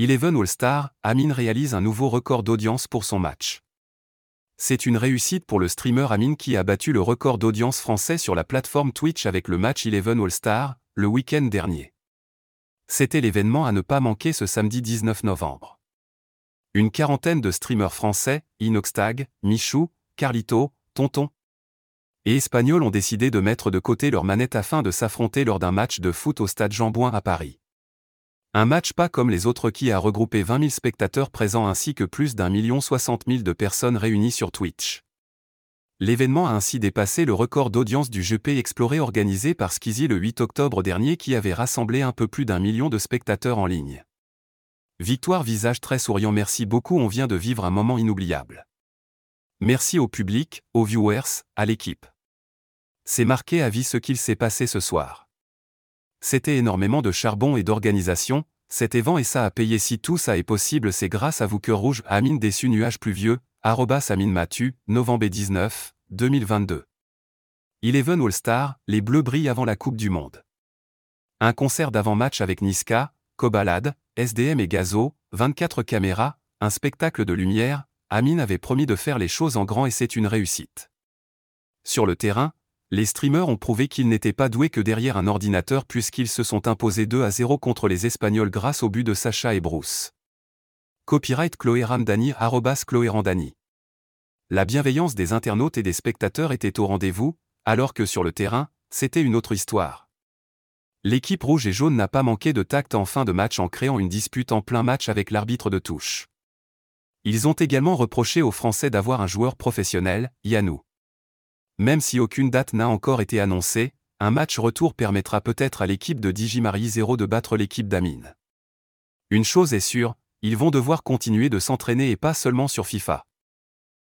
Eleven All-Star, Amine réalise un nouveau record d'audience pour son match. C'est une réussite pour le streamer Amine qui a battu le record d'audience français sur la plateforme Twitch avec le match Eleven All-Star, le week-end dernier. C'était l'événement à ne pas manquer ce samedi 19 novembre. Une quarantaine de streamers français, Inoxtag, Michou, Carlito, Tonton et Espagnols ont décidé de mettre de côté leur manette afin de s'affronter lors d'un match de foot au stade Jean-Bouin à Paris. Un match pas comme les autres qui a regroupé 20 000 spectateurs présents ainsi que plus d'un million soixante mille de personnes réunies sur Twitch. L'événement a ainsi dépassé le record d'audience du GP Exploré organisé par Skizzy le 8 octobre dernier qui avait rassemblé un peu plus d'un million de spectateurs en ligne. Victoire visage très souriant merci beaucoup on vient de vivre un moment inoubliable. Merci au public, aux viewers, à l'équipe. C'est marqué à vie ce qu'il s'est passé ce soir. C'était énormément de charbon et d'organisation, cet évent et ça a payé si tout ça est possible c'est grâce à vous cœur rouge Amine déçu nuages pluvieux, arrobas Amine Matu, novembre 19, 2022. Eleven All-Star, les Bleus brillent avant la Coupe du Monde. Un concert d'avant-match avec Niska, Cobalade, SDM et Gazo, 24 caméras, un spectacle de lumière, Amine avait promis de faire les choses en grand et c'est une réussite. Sur le terrain, les streamers ont prouvé qu'ils n'étaient pas doués que derrière un ordinateur puisqu'ils se sont imposés 2 à 0 contre les Espagnols grâce au but de Sacha et Bruce. Copyright Chloé Ramdani Chloé Randani. La bienveillance des internautes et des spectateurs était au rendez-vous, alors que sur le terrain, c'était une autre histoire. L'équipe rouge et jaune n'a pas manqué de tact en fin de match en créant une dispute en plein match avec l'arbitre de touche. Ils ont également reproché aux Français d'avoir un joueur professionnel, Yanou. Même si aucune date n'a encore été annoncée, un match retour permettra peut-être à l'équipe de Digimari 0 de battre l'équipe d'Amine. Une chose est sûre, ils vont devoir continuer de s'entraîner et pas seulement sur FIFA.